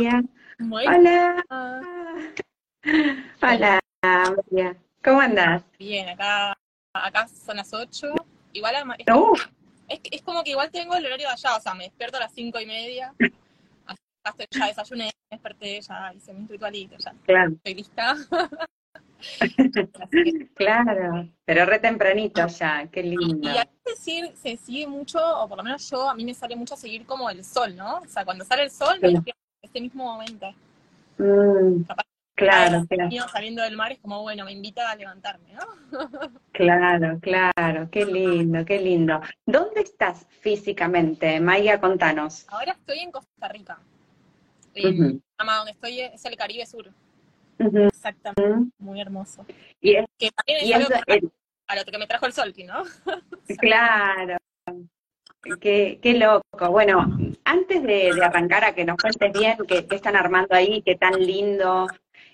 Hola. Hola, María. ¿Cómo andás? Bien, acá, acá son las 8. Igual es, Uh, es, es como que igual tengo el horario de allá, o sea, me despierto a las 5 y media. Ya, desayuné, me desperté, ya hice mi ritualito, ya claro, estoy lista. Claro. Pero re tempranito ya, qué lindo. y a veces se sigue mucho, o por lo menos yo, a mí me sale mucho seguir como el sol, ¿no? O sea, cuando sale el sol, me Sí. en este mismo momento. Mm, Capaz claro, claro, saliendo del mar es como, bueno, me invita a levantarme, ¿no? claro, claro. Qué lindo, qué lindo. ¿Dónde estás físicamente? Maya, contanos. Ahora estoy en Costa Rica. En Panamá, donde estoy es el Caribe Sur. Exactamente, muy hermoso. Y es, Que también es y algo es- que- el- a lo que me trajo el sol, ¿no? Claro, qué, qué loco. Bueno, antes de, arrancar a que nos cuentes bien qué, están armando ahí, qué tan lindo,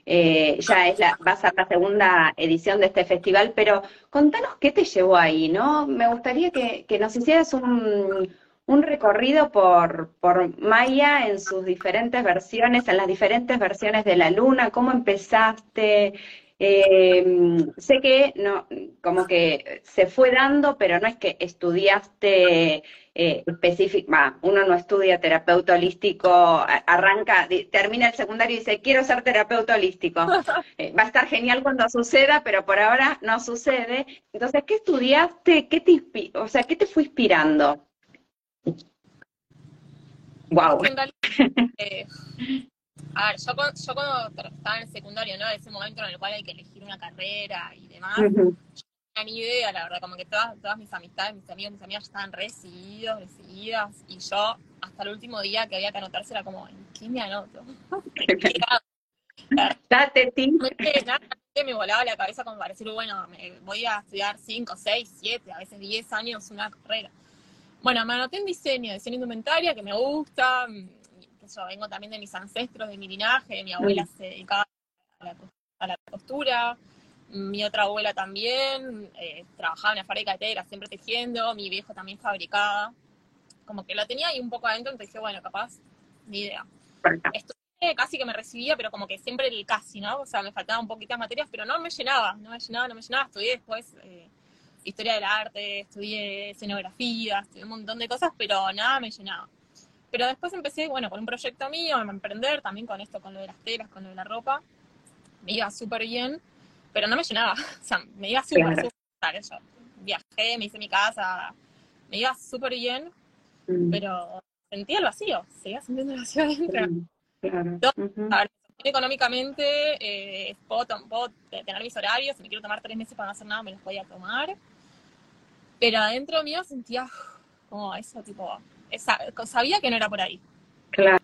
eh, ya es la, va a ser la segunda edición de este festival, pero contanos qué te llevó ahí, ¿no? Me gustaría que, nos hicieras un, recorrido por Maya en sus diferentes versiones, en las diferentes versiones de la luna, cómo empezaste. Eh, sé que no, como que se fue dando, pero no es que estudiaste eh, específico, uno no estudia terapeuta holístico, arranca, termina el secundario y dice, quiero ser terapeuta holístico. Eh, va a estar genial cuando suceda, pero por ahora no sucede. Entonces, ¿qué estudiaste? ¿Qué te, o sea, ¿qué te fue inspirando? Wow. A ver, yo, cuando- yo cuando estaba en el secundario, ¿no? Ese momento en el cual hay que elegir una carrera y demás, no tenía ni idea, la verdad, como que todas, todas mis amistades, mis amigos, mis amigas estaban re decididos, decididas, y yo hasta el último día que había que anotarse era como, ¿en qué me anoto? Date, me volaba la cabeza como para decir, bueno, me voy a estudiar 5, 6, 7, a veces 10 años una carrera. Bueno, me anoté en diseño, diseño indumentaria, que me gusta, que yo vengo también de mis ancestros, de mi linaje, mi abuela se dedicaba a la, a la costura, mi otra abuela también, eh, trabajaba en la fábrica de tela, siempre tejiendo, mi viejo también fabricaba, como que lo tenía ahí un poco adentro, entonces dije, bueno, capaz, ni idea estudié, casi que me recibía, pero como que siempre el casi, ¿no? O sea, me faltaban un poquitas materias, pero no me llenaba, no me llenaba, no me llenaba. Estudié después eh, historia del arte, estudié escenografía, estudié un montón de cosas, pero nada me llenaba. Pero después empecé, bueno, con un proyecto mío, a emprender también con esto, con lo de las telas, con lo de la ropa. Me iba súper bien, pero no me llenaba. O sea, me iba súper, Claro. súper. Yo viajé, me hice mi casa, me iba súper bien, Mm, pero sentía el vacío, seguía sintiendo el vacío adentro. Claro. Ujú. A ver, económicamente eh, puedo, puedo te- tener mis horarios, si me quiero tomar tres meses para no hacer nada, me los podía tomar. Pero adentro mío sentía como eso, tipo, esa, sabía que no era por ahí. Claro.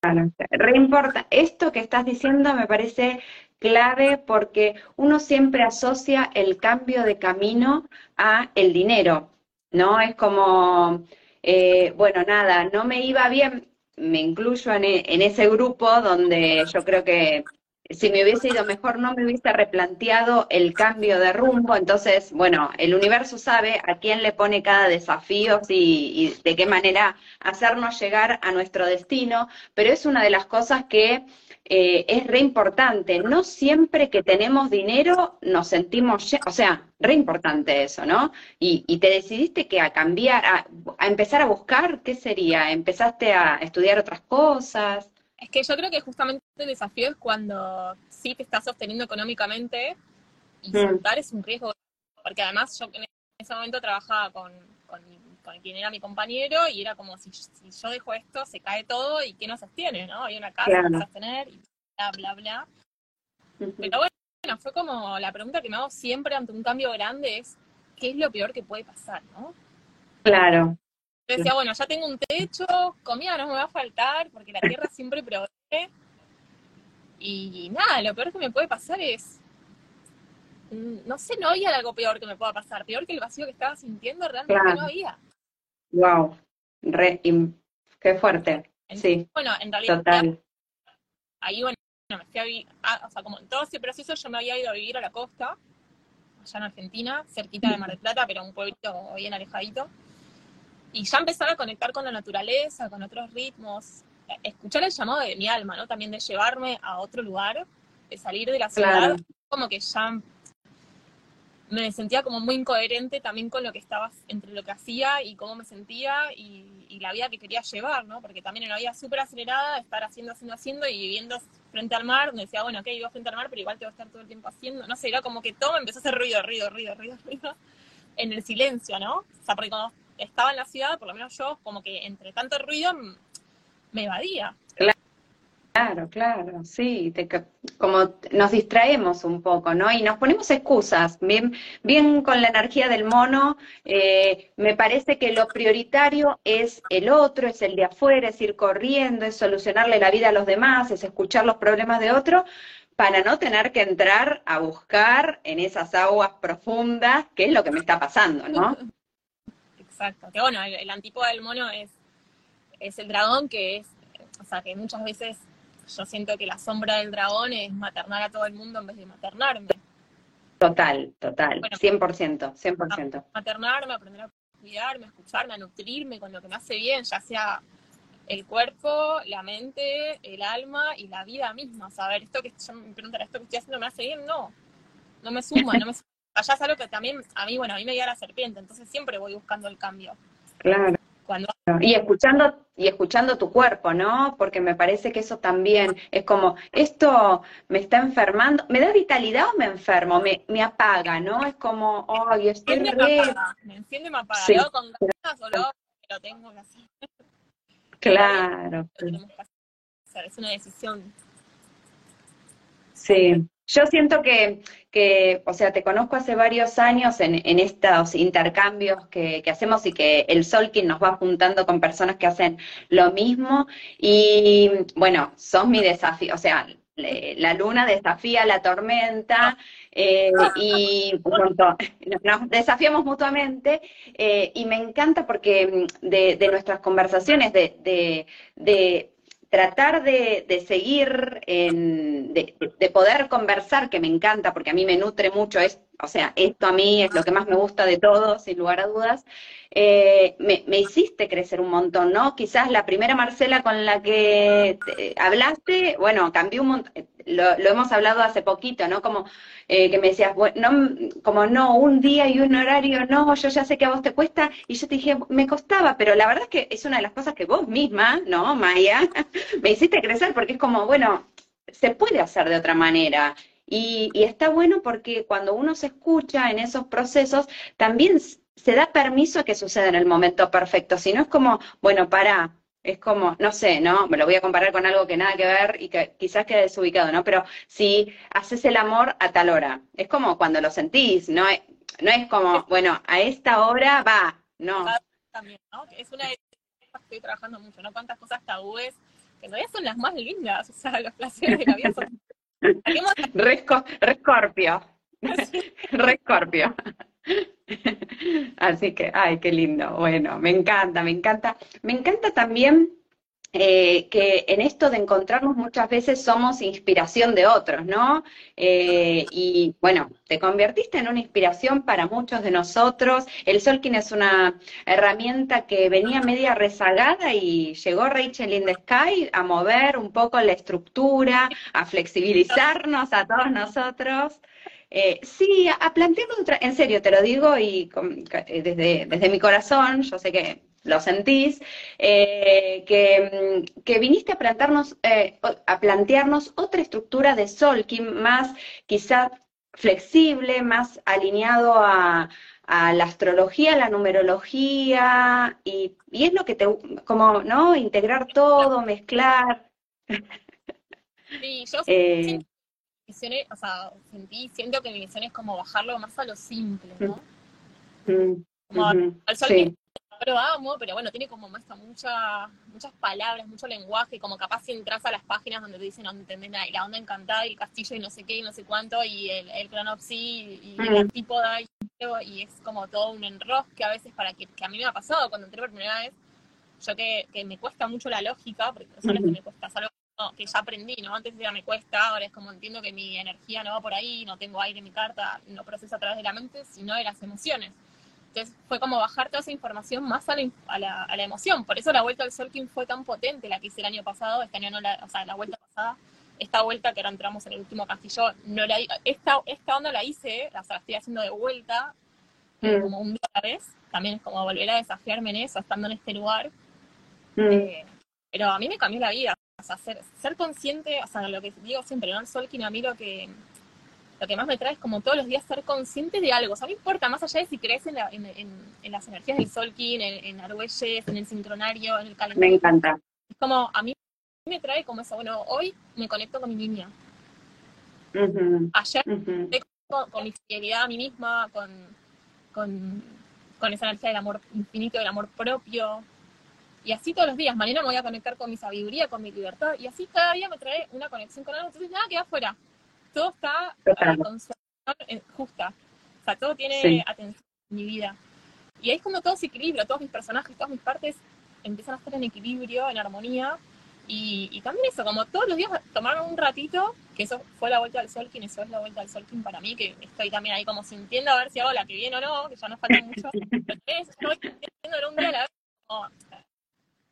Claro, re importa. Esto que estás diciendo me parece clave porque uno siempre asocia el cambio de camino a el dinero, ¿no? Es como, eh, bueno, nada, no me iba bien, me incluyo en, e- en ese grupo donde yo creo que si me hubiese ido mejor no me hubiese replanteado el cambio de rumbo, entonces, bueno, el universo sabe a quién le pone cada desafío y, de qué manera hacernos llegar a nuestro destino, pero es una de las cosas que eh, es re importante. No siempre que tenemos dinero nos sentimos, o sea, re importante eso, ¿no? Y, y te decidiste que a cambiar, a, a empezar a buscar, ¿qué sería? ¿Empezaste a estudiar otras cosas? Es que yo creo que justamente el desafío es cuando sí te estás sosteniendo económicamente y Mm. soltar es un riesgo. Porque además yo en ese momento trabajaba con, con, con quien era mi compañero y era como si, si yo dejo esto, se cae todo y ¿qué nos sostiene? ¿no? Hay una casa Claro. que sostener y bla, bla, bla. Pero bueno, fue como la pregunta que me hago siempre ante un cambio grande es, ¿qué es lo peor que puede pasar? ¿no? Claro, Yo decía, bueno, ya tengo un techo, comida no me va a faltar, porque la tierra siempre provee. Y nada, lo peor que me puede pasar es. mm, No sé, no había algo peor que me pueda pasar. Peor que el vacío que estaba sintiendo, realmente Claro. no había. wow, re, qué fuerte, sí, Bueno, en realidad, total. ahí, bueno, me fui a vivir. o sea, como en todo ese proceso, yo me había ido a vivir a la costa, allá en Argentina, cerquita de Mar del Plata, pero un pueblito bien alejadito. Y ya empezar a conectar con la naturaleza, con otros ritmos. escuchar el llamado de mi alma, ¿no? También de llevarme a otro lugar, de salir de la ciudad, como que ya me sentía como muy incoherente también con lo que estaba, entre lo que hacía y cómo me sentía y, la vida que quería llevar, ¿no? Porque también en una vida súper acelerada, estar haciendo, haciendo, haciendo y viviendo frente al mar, donde decía, bueno, ok, vivo frente al mar, pero igual te voy a estar todo el tiempo haciendo, no sé, era como que todo me empezó a hacer ruido, ruido, ruido, ruido, ruido, en el silencio, ¿no? O sea, porque cuando estaba en la ciudad, por lo menos yo, como que entre tanto ruido me evadía. Claro, claro, sí, como nos distraemos un poco, ¿no? Y nos ponemos excusas, bien, bien con la energía del mono, eh, me parece que lo prioritario es el otro, es el de afuera, es ir corriendo, es solucionarle la vida a los demás, es escuchar los problemas de otro, para no tener que entrar a buscar en esas aguas profundas qué es lo que me está pasando, ¿no? Exacto, que bueno, el, el antípoda del mono es, es el dragón, que es, o sea, que muchas veces yo siento que la sombra del dragón es maternar a todo el mundo en vez de maternarme. Total, total, 100%, 100%. Maternarme, aprender a cuidarme, a escucharme, a nutrirme con lo que me hace bien, ya sea el cuerpo, la mente, el alma y la vida misma. Saber, esto que yo me preguntan, ¿esto que estoy haciendo me hace bien? No, no me suma, no me suma. Allá es algo que también a mí, bueno, a mí me guía la serpiente, entonces siempre voy buscando el cambio. Claro. Y escuchando, y escuchando tu cuerpo, ¿no? Porque me parece que eso también es como, esto me está enfermando, ¿me da vitalidad o me enfermo? Me, me apaga, ¿no? Es como, ay, estoy me re... Me enciende, me apaga. Sí. con ganas lo, tengo que hacer. Claro. Es una decisión. Sí. Yo siento que, o sea, te conozco hace varios años en, estos intercambios que, hacemos y que el Solkin nos va juntando con personas que hacen lo mismo. Y bueno, sos mi desafío, o sea, la luna desafía la tormenta eh, y nos desafiamos mutuamente eh, y me encanta porque de, de nuestras conversaciones, de, de, de tratar de, seguir, de, poder conversar, que me encanta, porque a mí me nutre mucho, es, o sea, esto a mí es lo que más me gusta de todo, sin lugar a dudas, eh, me, hiciste crecer un montón, ¿no? Quizás la primera Marcela con la que hablaste, bueno, cambió un montón, lo, hemos hablado hace poquito, ¿no? Como eh, que me decías, bueno, no, como no, un día y un horario, no, yo ya sé que a vos te cuesta, y yo te dije, me costaba, pero la verdad es que es una de las cosas que vos misma, ¿no, Maya? me hiciste crecer porque es como, bueno, se puede hacer de otra manera. Y, y está bueno porque cuando uno se escucha en esos procesos, también se da permiso a que suceda en el momento perfecto. Si no es como, bueno, para, es como, no sé, ¿no? Me lo voy a comparar con algo que nada que ver y que quizás quede desubicado, ¿no? Pero si haces el amor a tal hora, es como cuando lo sentís, ¿no? No es como, bueno, a esta hora va, no. También, ¿no? Es una de las que estoy trabajando mucho, ¿no? Cuántas cosas tabúes, que realidad son las más lindas, o sea, los placeres de la vida son... Rescorpio. Rescorpio. Así que, ay, qué lindo. Bueno, me encanta, me encanta. Me encanta también eh, que en esto de encontrarnos muchas veces somos inspiración de otros, ¿no? Eh, y bueno, te convertiste en una inspiración para muchos de nosotros. El Solkin es una herramienta que venía media rezagada y llegó Rachel in the Sky a mover un poco la estructura, a flexibilizarnos a todos nosotros. Eh, sí, a, plantearlo en serio, te lo digo y eh, desde, desde mi corazón, yo sé que lo sentís, eh, mm, que, viniste a plantearnos, a plantearnos otra estructura de Solkin más quizá flexible, más alineado a, la astrología, la numerología, y, y, es lo que te, como, ¿no? Integrar todo, mezclar. Sí, yo misiones, o sea, sentí, siento que mi misión es como bajarlo más a lo simple, ¿no? Mm, como al sol que lo amo, pero bueno, tiene como más mucha, muchas palabras, mucho lenguaje, como capaz si entras a las páginas donde te dicen no entendés nada, y la onda encantada, y el castillo, y no sé qué, y no sé cuánto, y el, el cronopsi, y, el antípoda, y, y, es como todo un enrosque a veces para que, que a mí me ha pasado cuando entré por primera vez, yo que, que me cuesta mucho la lógica, porque personas que me cuesta, algo que ya aprendí, ¿no? Antes ya me cuesta, ahora es como entiendo que mi energía no va por ahí, no tengo aire en mi carta, no proceso a través de la mente, sino de las emociones. Entonces fue como bajar toda esa información más a la, a la, a la emoción. Por eso la vuelta al Solking fue tan potente, la que hice el año pasado, este año no la, o sea, la vuelta pasada, esta vuelta que ahora entramos en el último castillo, no la, esta, esta onda la hice, o sea, la estoy haciendo de vuelta, Mm, como un día a la vez, también es como volver a desafiarme en eso, estando en este lugar. mm, Eh, pero a mí me cambió la vida, o sea, ser, ser consciente, o sea, lo que digo siempre, ¿no? El mí lo que, lo que más me trae es como todos los días ser consciente de algo, o sea, no importa, más allá de si crees en, la- en, en- en las energías del Solking, en, en Argüelles, en el sincronario, en el Me calendario, encanta. es como, a mí me trae como eso, bueno, hoy me conecto con mi niña, ayer ujú. con, con mi fidelidad a mí misma, con, con, con esa energía del amor infinito, del amor propio. Y así todos los días. Mañana me voy a conectar con mi sabiduría, con mi libertad. Y así cada día me trae una conexión con algo. Entonces nada queda afuera. Todo está Total. eh, justa. O sea, todo tiene Sí. atención en mi vida. Y ahí es como todo ese equilibrio. Todos mis personajes, todas mis partes empiezan a estar en equilibrio, en armonía. Y, y también eso, como todos los días tomarme un ratito, que eso fue la vuelta al sol, quien eso es la vuelta al sol para mí, que estoy también ahí como sintiendo a ver si hago la que viene o no, que ya no falta mucho. Pero estoy sintiendo un día a la vez, como,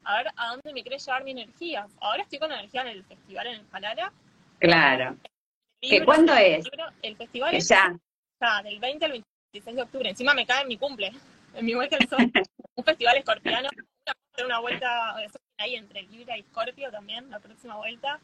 a ver a dónde me quiere llevar mi energía. Ahora estoy con energía en el festival en el Palara. Claro. ¿Que Libro- cuándo es? libro- El festival Que es ya. ya, del 20 al 26 de octubre. Encima me cae en mi cumple, en mi vuelta al sol. un festival escorpiano, una, una vuelta eh, ahí entre Libra y Scorpio también, la próxima vuelta.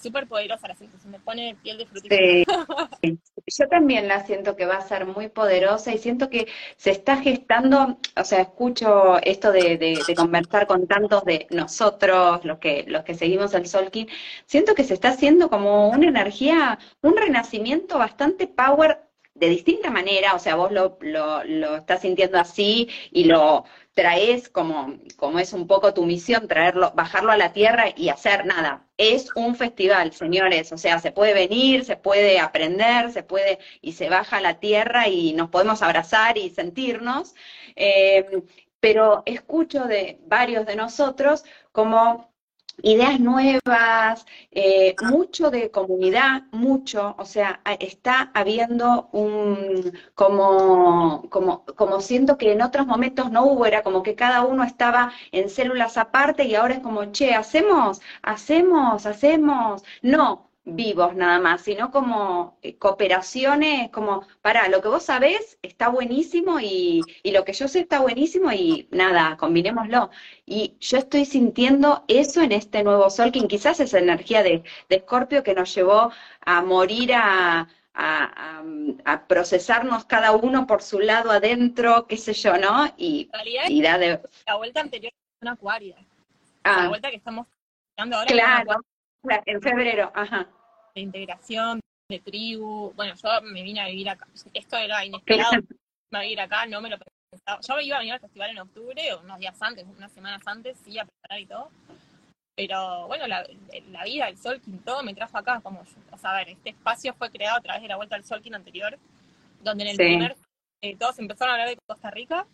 Súper poderosa la sensación, me pone piel de frutilla. Sí. Yo también la siento que va a ser muy poderosa y siento que se está gestando, o sea, escucho esto de, de- de conversar con tantos de nosotros, los que, los que seguimos el Solkin, siento que se está haciendo como una energía, un renacimiento bastante power de distinta manera, o sea, vos lo, lo, lo estás sintiendo así y lo traes como, como es un poco tu misión, traerlo, bajarlo a la tierra y hacer nada. Es un festival, señores, o sea, se puede venir, se puede aprender, se puede, y se baja a la tierra y nos podemos abrazar y sentirnos. Eh, pero escucho de varios de nosotros como ideas nuevas, eh, mucho de comunidad, mucho, o sea, está habiendo un, como, como, como siento que en otros momentos no hubo, era como que cada uno estaba en células aparte y ahora es como, che, hacemos, hacemos, hacemos, no vivos nada más, sino como eh, cooperaciones, como, para, lo que vos sabés está buenísimo y, y lo que yo sé está buenísimo y nada, combinémoslo. Y yo estoy sintiendo eso en este nuevo sol, que quizás es energía de, de Escorpio que nos llevó a morir a, a, a- a procesarnos cada uno por su lado adentro, qué sé yo, ¿no? Y, y da de... la vuelta anterior fue una acuaria. La Ah, vuelta que estamos dando ahora es claro, en febrero, ajá. de integración, de tribu. Bueno, yo me vine a vivir acá. Esto era inesperado. Me a vivir acá, no me lo pensaba. Yo iba a venir al festival en octubre, o unos días antes, unas semanas antes, sí, a preparar y todo. Pero bueno, la, la vida, el Solkin, todo me trajo acá. Como, o sea, a ver, este espacio fue creado a través de la vuelta al Solkin anterior, donde en el Sí. primer, eh, todos empezaron a hablar de Costa Rica.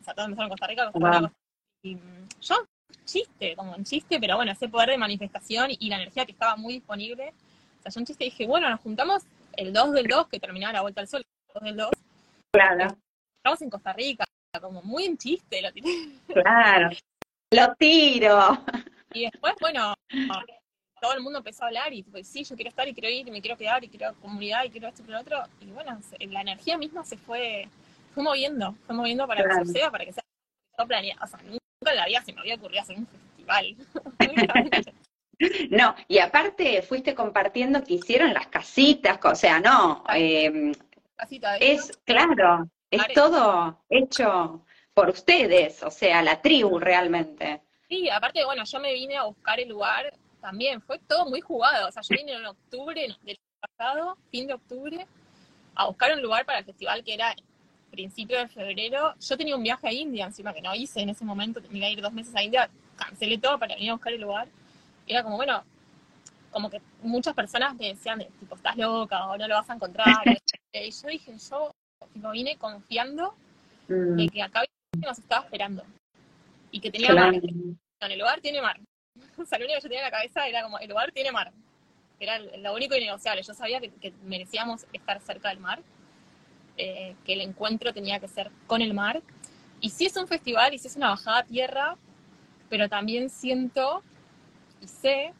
O sea, todos empezaron en Costa Rica, Costa Rica, Wow. Costa Rica. Y mm, yo, chiste, como un chiste, pero bueno, ese poder de manifestación y la energía que estaba muy disponible. O sea, yo un chiste dije, bueno, nos juntamos el 2 del 2, que terminaba la vuelta al sol, el 2 del 2, Claro, estamos en Costa Rica, como muy en chiste, lo tiré. claro. Lo tiro. Y después, bueno, todo el mundo empezó a hablar y pues sí, yo quiero estar y quiero ir y me quiero quedar y quiero comunidad y quiero esto y lo otro. Y bueno, la energía misma se fue, fue moviendo, fue moviendo para Claro. que suceda, para que sea yo planeé. O sea, nunca en la vida se me había ocurrido hacer un festival. No, y aparte fuiste compartiendo que hicieron las casitas, o sea, no, eh, Casita de es claro, es todo hecho por ustedes, o sea, la tribu realmente. Sí, aparte, bueno, yo me vine a buscar el lugar también, fue todo muy jugado. O sea, yo vine en octubre del pasado, fin de octubre, a buscar un lugar para el festival que era principio de febrero. Yo tenía un viaje a India, encima que no hice en ese momento, tenía que ir dos meses a India, cancelé todo para venir a buscar el lugar. Y era como, bueno, como que muchas personas me decían, de, tipo, estás loca o no lo vas a encontrar. y yo dije, yo tipo, vine confiando Mm, de que acá nos estaba esperando. Y que tenía claro. mar. En el lugar tiene mar. O sea, lo único que yo tenía en la cabeza era como, el lugar tiene mar. Era lo único innegociable. Yo sabía que, que merecíamos estar cerca del mar. Eh, que el encuentro tenía que ser con el mar. Y sí es un festival y sí es una bajada a tierra, pero también siento y sé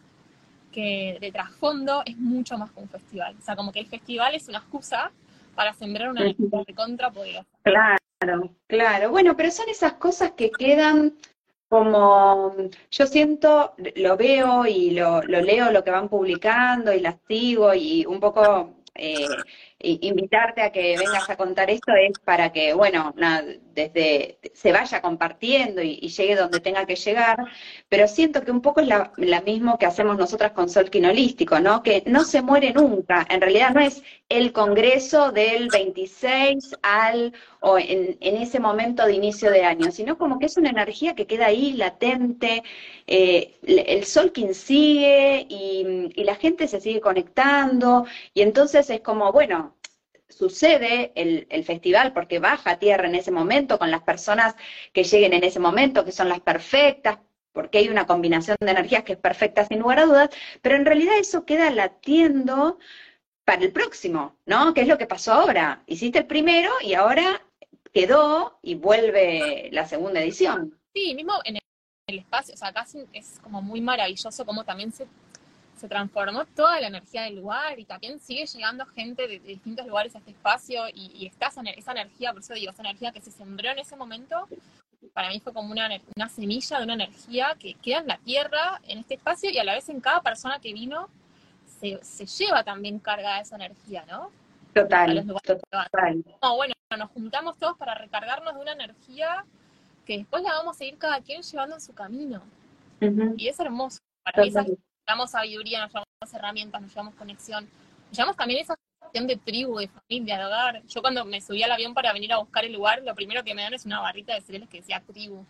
que de trasfondo es mucho más que un festival. O sea, como que el festival es una excusa para sembrar una de contrapoderosa. Claro, claro. Bueno, pero son esas cosas que quedan como, yo siento, lo veo y lo, lo leo, lo que van publicando y las sigo y un poco eh, invitarte a que vengas a contar esto es para que, bueno, desde se vaya compartiendo y, llegue donde tenga que llegar, pero siento que un poco es la, mismo que hacemos nosotras con Sol Quinolístico, ¿no? Que no se muere nunca, en realidad no es el congreso del 26 al, o en, ese momento de inicio de año, sino como que es una energía que queda ahí latente, eh, el Solkin sigue y, y la gente se sigue conectando, y entonces es como, bueno, sucede el, festival porque baja a tierra en ese momento con las personas que lleguen en ese momento, que son las perfectas, porque hay una combinación de energías que es perfecta sin lugar a dudas, pero en realidad eso queda latiendo para el próximo, ¿no? ¿Qué es lo que pasó ahora? Hiciste el primero y ahora quedó y vuelve la segunda edición. Sí, mismo en el espacio, o sea, acá es como muy maravilloso como también se se transformó toda la energía del lugar y también sigue llegando gente de, distintos lugares a este espacio y, está esa, energía, por eso digo, esa energía que se sembró en ese momento, para mí fue como una, una semilla de una energía que queda en la tierra, en este espacio y a la vez en cada persona que vino se, se lleva también carga de esa energía, ¿no? Total, total. No, bueno, nos juntamos todos para recargarnos de una energía que después la vamos a ir cada quien llevando en su camino. Y es hermoso. Para mí llevamos sabiduría, nos llevamos herramientas, nos llevamos conexión, nos llevamos también esa sensación de tribu, de familia, de hogar. Yo cuando me subí al avión para venir a buscar el lugar, lo primero que me dan es una barrita de cereales que decía tribu.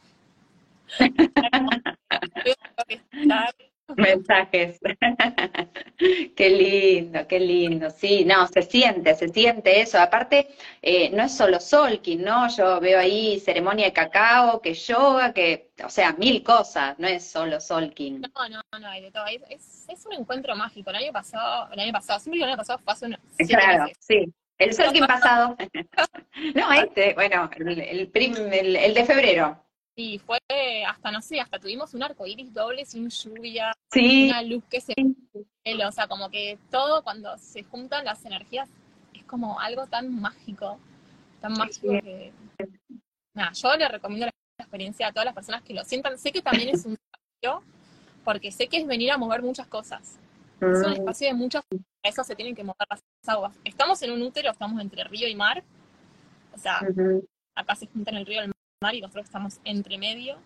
Mensajes. qué lindo, qué lindo. Sí, no, se siente, se siente eso. Aparte, eh, no es solo Solkin, ¿no? Yo veo ahí ceremonia de cacao, que yoga, que, o sea, mil cosas, no es solo Solkin. No, no, no, hay de todo. Es, es, un encuentro mágico. El año pasado, el año pasado, siempre el año pasado fue hace Claro, sí. El Solkin pasado. no, este, bueno, el, el, el de febrero. Sí, fue hasta, no sé, hasta tuvimos un arco iris doble sin lluvia, una luz que se... O sea, como que todo cuando se juntan las energías es como algo tan mágico, tan mágico que... Nada, yo le recomiendo la experiencia a todas las personas que lo sientan. Sé que también es un espacio, porque sé que es venir a mover muchas cosas. Es un mm. espacio de muchas para eso se tienen que mover las aguas. Estamos en un útero, estamos entre río y mar. O sea, acá se juntan el río y el mar y nosotros estamos entre medio.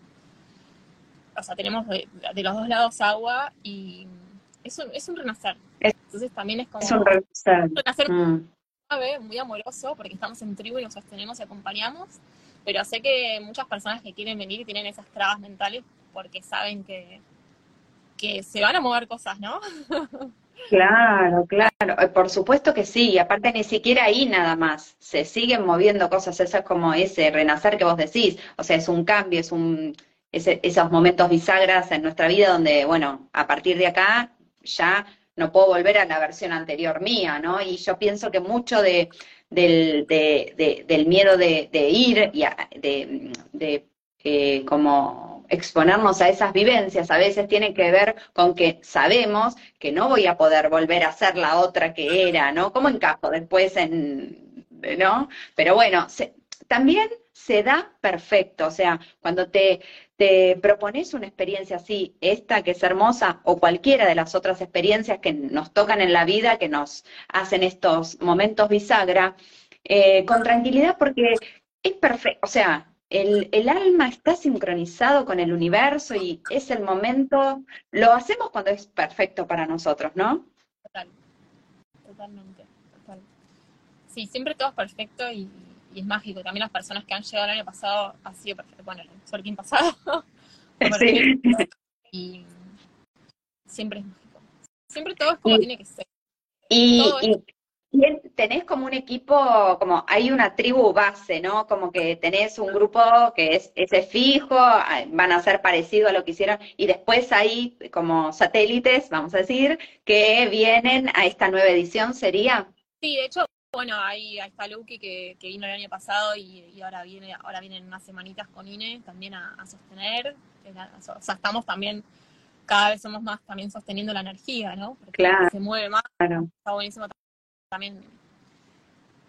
O sea, tenemos de, los dos lados agua y es un, es un renacer. Entonces también es como un renacer, mm. muy amoroso, porque estamos en tribu y nos sostenemos y acompañamos. Pero sé que muchas personas que quieren venir tienen esas trabas mentales porque saben que, que se van a mover cosas, ¿no? Claro, claro, eh, por supuesto que sí, aparte ni siquiera ahí nada más, se siguen moviendo cosas, eso es como ese renacer que vos decís, o sea, es un cambio, es un, esos momentos bisagras en nuestra vida donde, bueno, a partir de acá ya no puedo volver a la versión anterior mía, ¿no? Y yo pienso que mucho de, del, del miedo de, ir y de, de eh, como exponernos a esas vivencias a veces tiene que ver con que sabemos que no voy a poder volver a ser la otra que era, ¿no? ¿Cómo encajo después en, ¿no? Pero bueno, también se da perfecto, o sea, cuando te, te propones una experiencia así, esta que es hermosa, o cualquiera de las otras experiencias que nos tocan en la vida, que nos hacen estos momentos bisagra, eh, con tranquilidad porque es perfecto, o sea, el, alma está sincronizado con el universo y es el momento, lo hacemos cuando es perfecto para nosotros, ¿no? Total, totalmente, total. Sí, siempre todo es perfecto y, es mágico. También las personas que han llegado el año pasado ha sido perfecto. Bueno, el Sorkin pasado. sí. Y siempre es mágico. Siempre todo es como tiene que ser. Y, tenés como un equipo, como hay una tribu base, ¿no? Como que tenés un grupo que es ese fijo, ah, van a ser parecido a lo que hicieron, y después hay como satélites, vamos a decir, que vienen a esta nueva edición, ¿sería? Sí, de hecho, bueno, ahí, está Luki que, vino el año pasado y, ahora viene, ahora vienen unas semanitas con INE también a, sostener. O sea, estamos también, cada vez somos más también sosteniendo la energía, ¿no? Porque claro. se mueve más. Está buenísimo también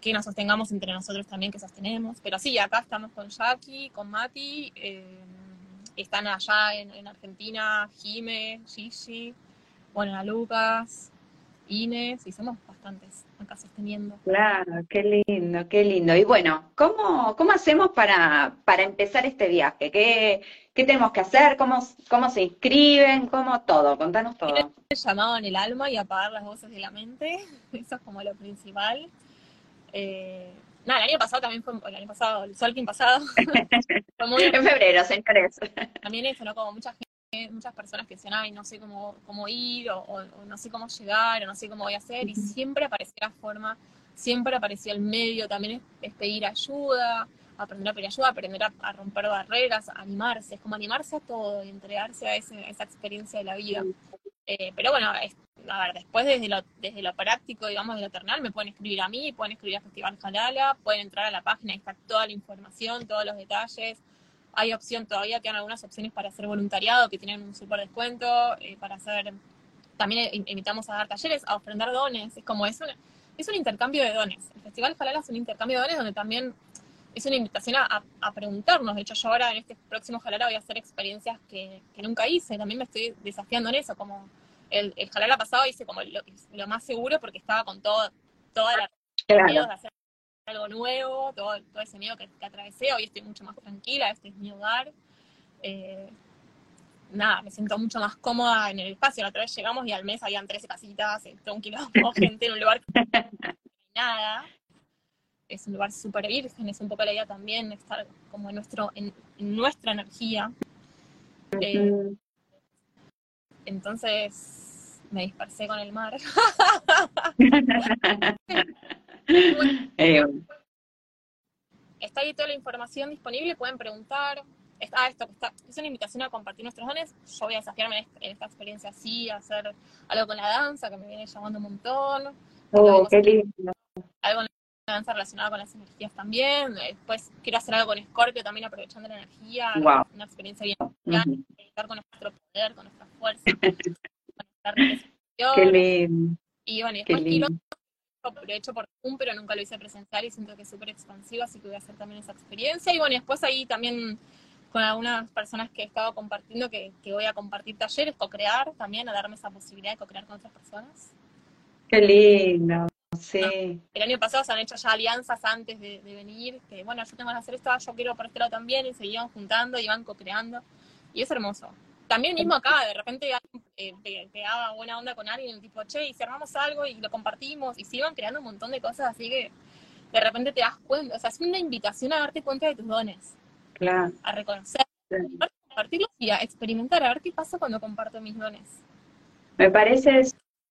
que nos sostengamos entre nosotros también, que sostenemos. Pero sí, acá estamos con Jackie, con Mati, eh, están allá en, Argentina, Jime, Gigi, bueno, a Lucas, Inés, y somos bastantes acá sosteniendo. Claro, qué lindo, qué lindo. Y bueno, ¿cómo, cómo hacemos para, para empezar este viaje? ¿Qué, ¿Qué tenemos que hacer? ¿Cómo, ¿Cómo se inscriben? ¿Cómo todo? Contanos todo. llamado en el alma y apagar las voces de la mente, eso es como lo principal. Eh, nada, el año pasado también fue, el año pasado, el Solking pasado. en febrero, señores. También eso, ¿no? Como mucha gente, muchas personas que decían, ay, no sé cómo, cómo ir, o, no sé cómo llegar, o no sé cómo voy a hacer, y siempre aparecía la forma, siempre aparecía el medio, también es, pedir ayuda, aprender a pedir ayuda, aprender a, romper barreras, animarse, es como animarse a todo y entregarse a, esa experiencia de la vida. Eh, pero bueno, a ver, después desde lo, desde lo práctico, digamos, de lo terrenal, me pueden escribir a mí, pueden escribir a Festival Jalala, pueden entrar a la página y está toda la información, todos los detalles. Hay opción, todavía quedan algunas opciones para hacer voluntariado que tienen un súper descuento, eh, para hacer, también invitamos a dar talleres, a ofrendar dones, es como, es un, es un intercambio de dones. El Festival Jalala es un intercambio de dones donde también es una invitación a, a, preguntarnos. De hecho, yo ahora en este próximo Jalala voy a hacer experiencias que, que nunca hice, también me estoy desafiando en eso, como el, el jalala pasado hice como lo, más seguro porque estaba con todo, toda la claro. de hacer algo nuevo, todo, todo ese miedo que, atravesé. Hoy estoy mucho más tranquila, este es mi hogar. Eh, nada, me siento mucho más cómoda en el espacio. La otra vez llegamos y al mes habían 13 casitas, todo un quilombo, gente en un lugar que nada. Es un lugar súper virgen, es un poco la idea también estar como en, nuestro, en, nuestra energía. Eh, entonces, me dispersé con el mar. Eh, está ahí toda la información disponible, pueden preguntar. Está esto, está, es una invitación a compartir nuestros dones. Yo voy a desafiarme en, esta experiencia así, a hacer algo con la danza, que me viene llamando un montón. Oh, qué lindo. Algo en la danza relacionada con las energías también. Después quiero hacer algo con Scorpio también, aprovechando la energía. Una experiencia bien, estar con nuestro poder, con nuestra fuerza. Qué lindo. Y bueno, después lo he hecho por un, pero nunca lo hice presencial y siento que es súper expansivo, así que voy a hacer también esa experiencia. Y bueno, después ahí también con algunas personas que he estado compartiendo, que, voy a compartir talleres, co-crear también, a darme esa posibilidad de co-crear con otras personas. Qué lindo, sí. el año pasado se han hecho ya alianzas antes de, venir, que bueno, yo tengo que hacer esto, yo quiero por este lado también, y se iban juntando, y iban co-creando, y es hermoso también mismo acá, de repente eh, pegaba buena onda con alguien, tipo, che, y si armamos algo y lo compartimos, y se iban creando un montón de cosas, así que de repente te das cuenta, o sea, es una invitación a darte cuenta de tus dones. Claro. A reconocer, a compartirlos y a experimentar, a ver qué pasa cuando comparto mis dones. Me parece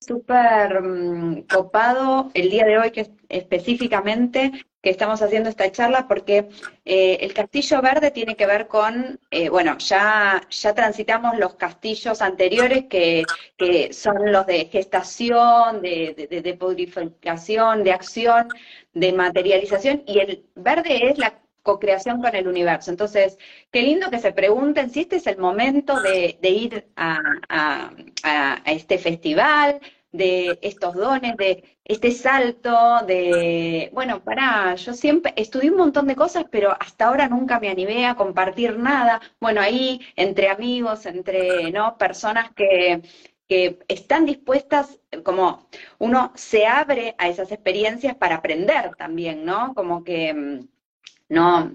súper mm, copado el día de hoy que específicamente que estamos haciendo esta charla porque eh, el castillo verde tiene que ver con, eh, bueno, ya, ya transitamos los castillos anteriores que, que son los de gestación, de, de, de, purificación, de acción, de materialización, y el verde es la co-creación con el universo. Entonces, qué lindo que se pregunten si este es el momento de, ir a, este festival, de estos dones, de este salto, de, bueno, para, yo siempre estudié un montón de cosas, pero hasta ahora nunca me animé a compartir nada. Bueno, ahí entre amigos, entre, ¿no? Personas que, que están dispuestas, como uno se abre a esas experiencias para aprender también, ¿no? Como que mm, no,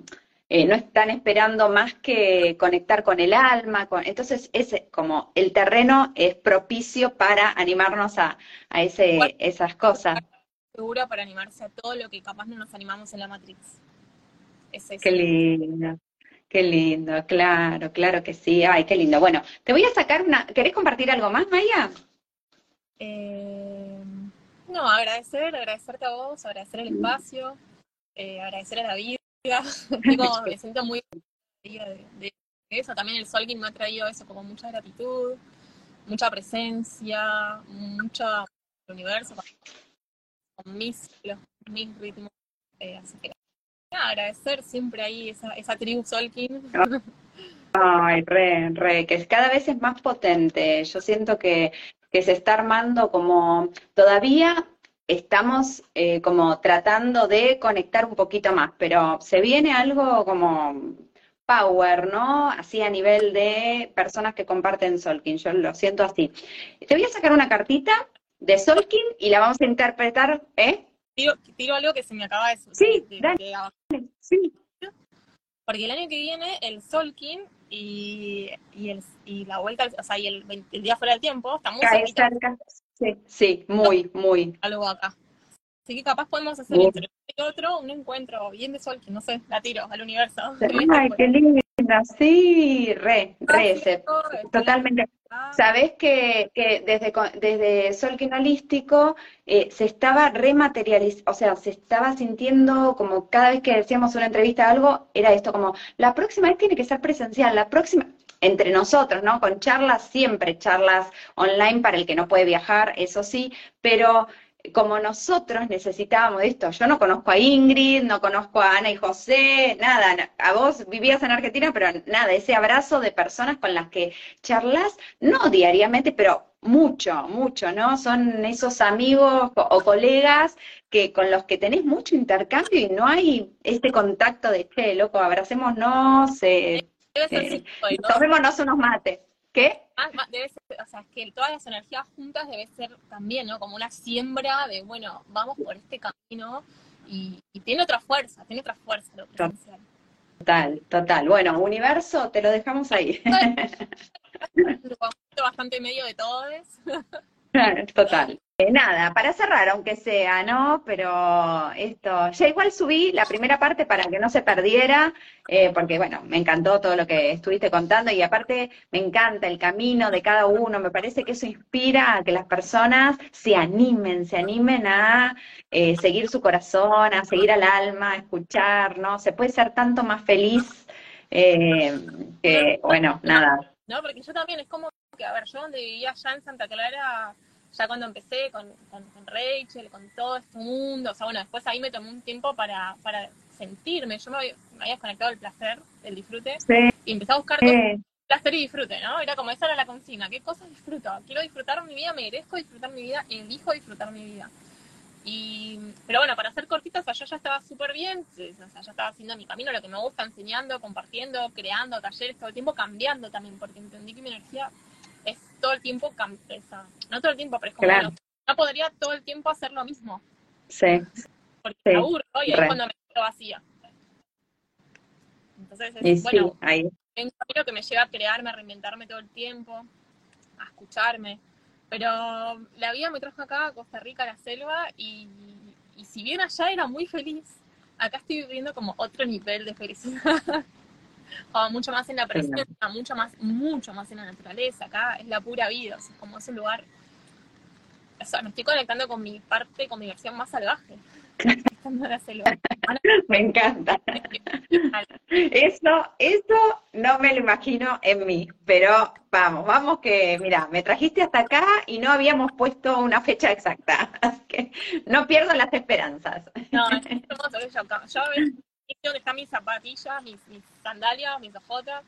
eh, no están esperando más que conectar con el alma, entonces es como el terreno es propicio para animarnos a, a ese, esas cosas. Segura para animarse a todo lo que capaz no nos animamos en la Matrix. Qué lindo. Qué lindo, claro, claro que sí. Ay, qué lindo. Bueno, te voy a sacar una. ¿Querés compartir algo más, Maya? Eh, no, agradecer, agradecerte a vos, agradecer el espacio, eh, agradecer a la me siento muy de, de, eso. También el Solking me ha traído eso, como mucha gratitud, mucha presencia, mucho universo. con mis mis ritmos. Eh, así que nada, agradecer siempre ahí esa, esa tribu Solkin. Ay, re, re, que cada vez es más potente. Yo siento que, que se está armando como todavía estamos eh, como tratando de conectar un poquito más, pero se viene algo como power, ¿no? Así a nivel de personas que comparten Solkin, yo lo siento así. Te voy a sacar una cartita de Solkin y la vamos a interpretar, ¿eh? Tiro, algo que se me acaba de Sí, dale, sí. Porque el año que viene el Solkin y, y, el, y la vuelta, o sea, y el, el día fuera del tiempo está muy cerca. Sí, sí, muy, muy. Algo acá. Así que capaz podemos hacer entre otro un encuentro bien de Solkin, no sé, la tiro al universo. Ay, qué linda, sí, re, re, totalmente. Sabes que, que, desde, desde Solkin Holístico eh, se estaba rematerializando, o sea, se estaba sintiendo como cada vez que decíamos una entrevista algo, era esto como, la próxima vez tiene que ser presencial, la próxima, entre nosotros, ¿no? Con charlas, siempre charlas online para el que no puede viajar, eso sí, pero como nosotros necesitábamos esto, yo no conozco a Ingrid, no conozco a Ana y José, nada, a vos vivías en Argentina, pero nada, ese abrazo de personas con las que charlas, no diariamente, pero mucho, mucho, ¿no? Son esos amigos o colegas que con los que tenés mucho intercambio y no hay este contacto de, che, loco, abracémonos, eh, eh, tomémonos unos mates. ¿Qué? debe ser, o sea, es que todas las energías juntas debe ser también, ¿no? Como una siembra de, bueno, vamos por este camino y, tiene otra fuerza, tiene otra fuerza lo presencial. Total, total. Bueno, universo, te lo dejamos ahí. bastante medio de todos. Total. Eh, nada, para cerrar, aunque sea, ¿no? Pero esto, ya igual subí la primera parte para que no se perdiera, eh, porque bueno, me encantó todo lo que estuviste contando y aparte me encanta el camino de cada uno, me parece que eso inspira a que las personas se animen, se animen a eh, seguir su corazón, a seguir al alma, a escuchar, ¿no? Se puede ser tanto más feliz que, bueno, nada. No, porque yo también es como que, a ver, yo donde vivía allá en Santa Clara ya cuando empecé con, con, Rachel, con todo este mundo, o sea, bueno, después ahí me tomé un tiempo para, para sentirme, yo me, había, desconectado del placer, del disfrute, y empecé a buscar placer y disfrute, ¿no? Era como esa era la consigna, ¿qué cosas disfruto? Quiero disfrutar mi vida, merezco disfrutar mi vida, elijo disfrutar mi vida. Y, pero bueno, para hacer cortitas, o sea, yo ya estaba súper bien, o sea, ya estaba haciendo mi camino, lo que me gusta, enseñando, compartiendo, creando talleres, todo el tiempo cambiando también, porque entendí que mi energía es todo el tiempo, no todo el tiempo, pero es como, no, podría todo el tiempo hacer lo mismo. Sí. Porque me aburro y ahí es cuando me quedo vacía. Entonces, es, bueno, sí, ahí. un camino que me lleva a crearme, a reinventarme todo el tiempo, a escucharme. Pero la vida me trajo acá a Costa Rica, a la selva, y, y si bien allá era muy feliz, acá estoy viviendo como otro nivel de felicidad. o mucho más en la presencia, mucho más, mucho más en la naturaleza. Acá es la pura vida, es como ese lugar. O sea, me estoy conectando con mi parte, con mi versión más salvaje. me encanta. Eso, eso no me lo imagino en mí, pero vamos, vamos que, mira, me trajiste hasta acá y no habíamos puesto una fecha exacta, así que no pierdo las esperanzas. No, es hermoso, yo, yo donde están mis zapatillas, mis, sandalias, mis ojotas,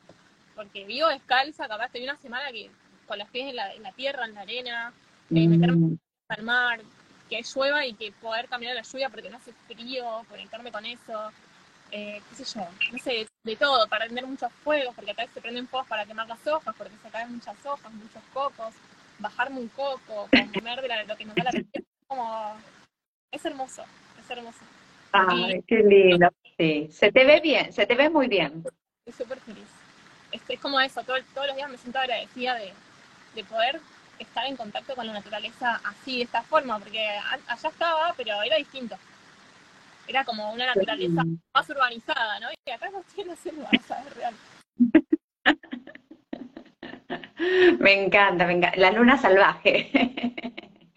porque vivo descalza, capaz estoy una semana que con los pies en la, en la tierra, en la arena, eh, meterme mm. al mar, que llueva y que poder caminar la lluvia porque no hace frío, conectarme con eso, eh, qué sé yo, no sé, de todo, para prender muchos fuegos, porque acá se prenden fuegos para quemar las hojas, porque se caen muchas hojas, muchos cocos, bajarme un coco, comer de lo que nos da la es como, es hermoso, es hermoso. Ay, qué lindo. Sí, se te ve bien, se te ve muy bien. Estoy súper feliz. Es, como eso, todos los días me siento agradecida de, de poder estar en contacto con la naturaleza así, de esta forma, porque allá estaba, pero era distinto. Era como una naturaleza más urbanizada, ¿no? Y acá no tiene o sea, es real. Me encanta, me encanta. La luna salvaje.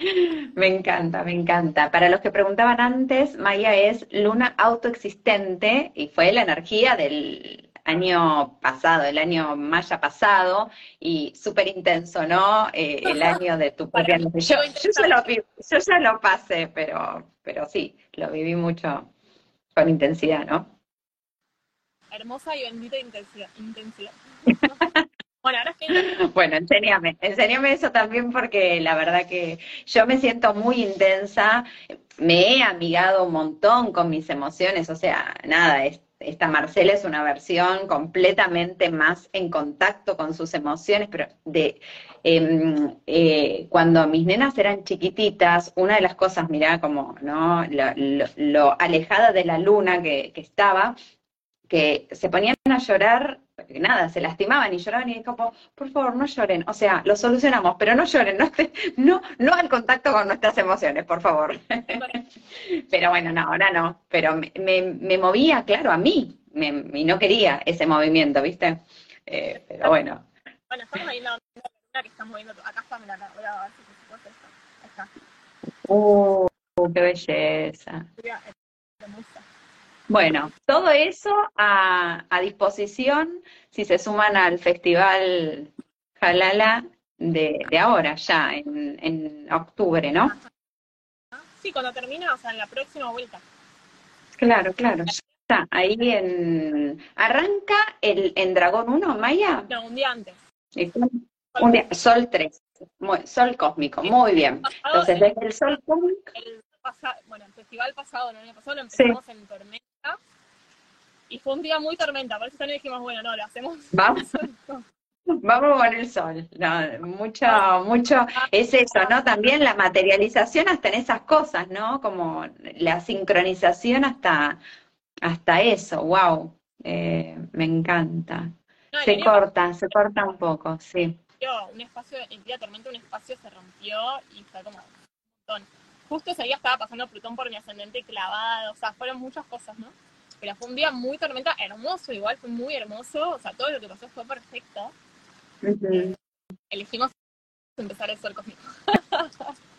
Me encanta, me encanta. Para los que preguntaban antes, Maya es luna autoexistente y fue la energía del año pasado, el año maya pasado, y súper intenso, ¿no? Eh, el año de tu propia yo, yo, ya lo, yo ya lo pasé, pero, pero sí, lo viví mucho con intensidad, ¿no? Hermosa y bendita intensidad. intensidad. Bueno, enséñame, enséñame eso también porque la verdad que yo me siento muy intensa, me he amigado un montón con mis emociones, o sea, nada, esta Marcela es una versión completamente más en contacto con sus emociones, pero de em, eh, cuando mis nenas eran chiquititas, una de las cosas, mirá, como no lo, alejada de la luna que estaba, que se ponían a llorar nada, se lastimaban y lloraban y como, por favor, no lloren, o sea, lo solucionamos, pero no lloren, no, no, no al contacto con nuestras emociones, por favor. pero bueno, no, ahora no, pero me, me, movía, claro, a mí, me, y no quería ese movimiento, ¿viste? Eh, pero bueno. Bueno, estamos ahí la que está moviendo, acá está, mira, voy a ver si se esto. Ahí está. Uh, qué belleza. Bueno, todo eso a, disposición si se suman al festival Jalala de, ahora, ya en, octubre, ¿no? Sí, cuando termina, o sea, en la próxima vuelta. Claro, claro. Está ahí en. ¿Arranca el, en Dragón 1, Maya? No, un día antes. Un día, Sol 3, Sol cósmico, muy bien. Entonces, desde el Sol cósmico. El bueno, el festival pasado, el año pasado, lo empezamos en tormenta y fue un día muy tormenta, por eso también dijimos, bueno, no, lo hacemos. Vamos. Vamos con el sol, no, mucho, mucho, es eso, ¿no? También la materialización hasta en esas cosas, ¿no? Como la sincronización hasta, hasta eso, wow, eh, me encanta. se corta, se corta un poco, sí. Un espacio, el día tormenta un espacio se rompió y fue como un montón. Justo ese día estaba pasando Plutón por mi ascendente clavado, o sea, fueron muchas cosas, ¿no? Pero fue un día muy tormenta, hermoso igual, fue muy hermoso, o sea, todo lo que pasó fue perfecto. elegimos empezar el sol conmigo.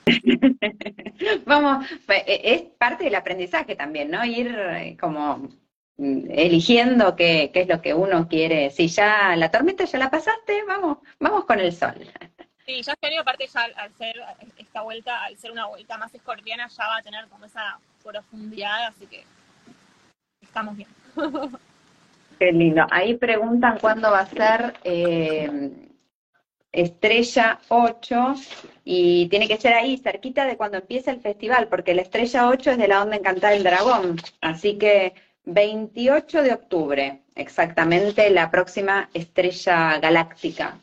Vamos, e, es parte del aprendizaje también, ¿no? Ir eh, como mm, eligiendo qué, qué, es lo que uno quiere. Si ya la tormenta ya la pasaste, vamos, vamos con el sol. Sí, ya este aparte ya al ser esta vuelta, al ser una vuelta más escorpiana, ya va a tener como esa profundidad, así que estamos bien. Qué lindo. Ahí preguntan cuándo va a ser eh, Estrella 8 y tiene que ser ahí, cerquita de cuando empieza el festival, porque la Estrella 8 es de la onda encantada del dragón. Así que 28 de octubre, exactamente la próxima Estrella Galáctica.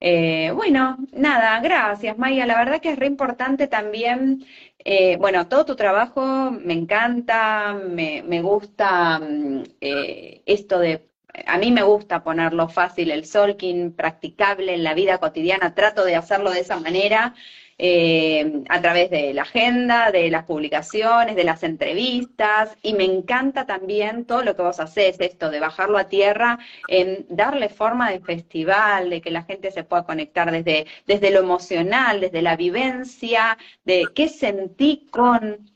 Eh, bueno, nada, gracias Maya. La verdad que es re importante también eh, bueno, todo tu trabajo me encanta, me, gusta mm, eh, esto de, a mí me gusta ponerlo fácil, el solking, practicable en la vida cotidiana, trato de hacerlo de esa manera eh, a través de la agenda, de las publicaciones, de las entrevistas, y me encanta también todo lo que vos haces, esto de bajarlo a tierra, en darle forma de festival, de que la gente se pueda conectar desde, desde lo emocional, desde la vivencia, de qué sentí con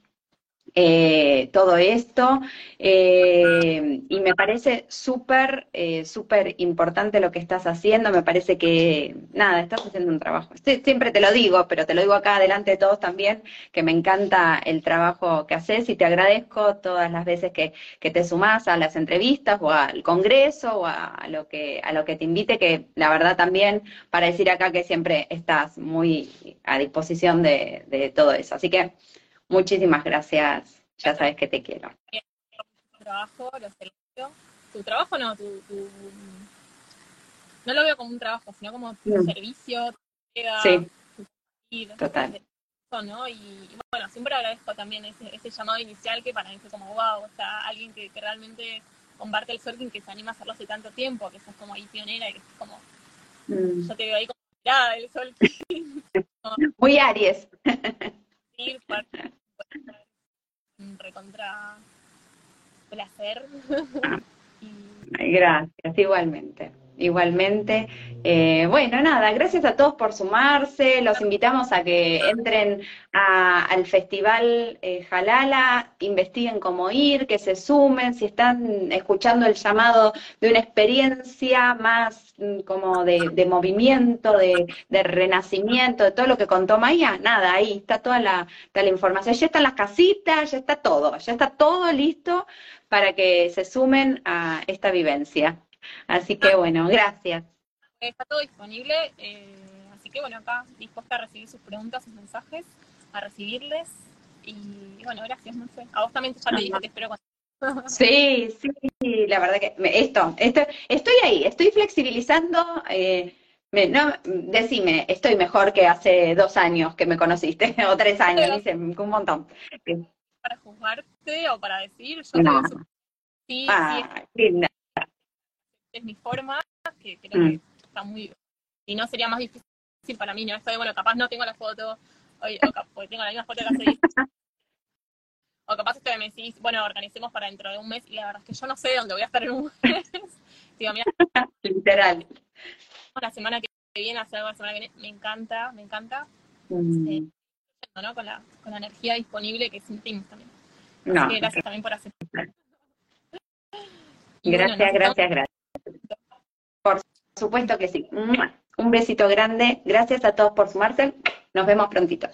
eh, todo esto. Eh, y me parece súper, eh, súper importante lo que estás haciendo. Me parece que, nada, estás haciendo un trabajo. siempre te lo digo, pero te lo digo acá delante de todos también, que me encanta el trabajo que haces y te agradezco todas las veces que, que te sumás a las entrevistas o al congreso o a, lo que, a lo que te invite, que la verdad también para decir acá que siempre estás muy a disposición de, de todo eso. Así que Muchísimas gracias. Ya sabes que te quiero. Tu trabajo, lo Tu trabajo no, tu, no lo veo como un trabajo, sino como tu servicio, sí. Total. ¿no? Y, bueno, siempre agradezco también ese, ese, llamado inicial que para mí fue como, wow, o sea, alguien que, realmente comparte el surfing, que se anima a hacerlo hace tanto tiempo, que estás como ahí pionera y que es como, mm. yo te veo ahí como mirada del sol. Muy Aries. un recontra placer. Gracias, igualmente. Igualmente. Eh, bueno, nada, gracias a todos por sumarse. Los invitamos a que entren al Festival eh, Jalala, investiguen cómo ir, que se sumen, si están escuchando el llamado de una experiencia más mm, como de, movimiento, de, renacimiento, de todo lo que contó Maya, nada, ahí está toda la, toda la información. Ya están las casitas, ya está todo, ya está todo listo para que se sumen a esta vivencia. Así que bueno, gracias. Está todo disponible, eh, así que bueno, acá dispuesta a recibir sus preguntas, sus mensajes, a recibirles. Y bueno, gracias, no sé. A vos también ya te dije que espero Sí, sí, la verdad que esto, esto estoy ahí, estoy flexibilizando. Eh, no, decime, estoy mejor que hace dos años que me conociste, o tres años, dice, un montón. Para juzgarte o para decir, yo no. sí, ah, linda es mi forma, que creo que mm. está muy... Y no sería más difícil para mí, ¿no? Estoy, bueno, capaz no tengo la foto, hoy, o capaz, tengo la misma foto que hace O capaz ustedes me decís, bueno, organicemos para dentro de un mes, y la verdad es que yo no sé dónde voy a estar en un mes. Digo, mira, literal. La semana que viene, hacer algo la semana que viene, me encanta, me encanta. Mm. Eh, ¿no? con, la, con la energía disponible que sentimos también. Así que gracias también por hacer. Gracias, gracias, gracias. Por supuesto que sí. Un besito grande. Gracias a todos por sumarse. Nos vemos prontito.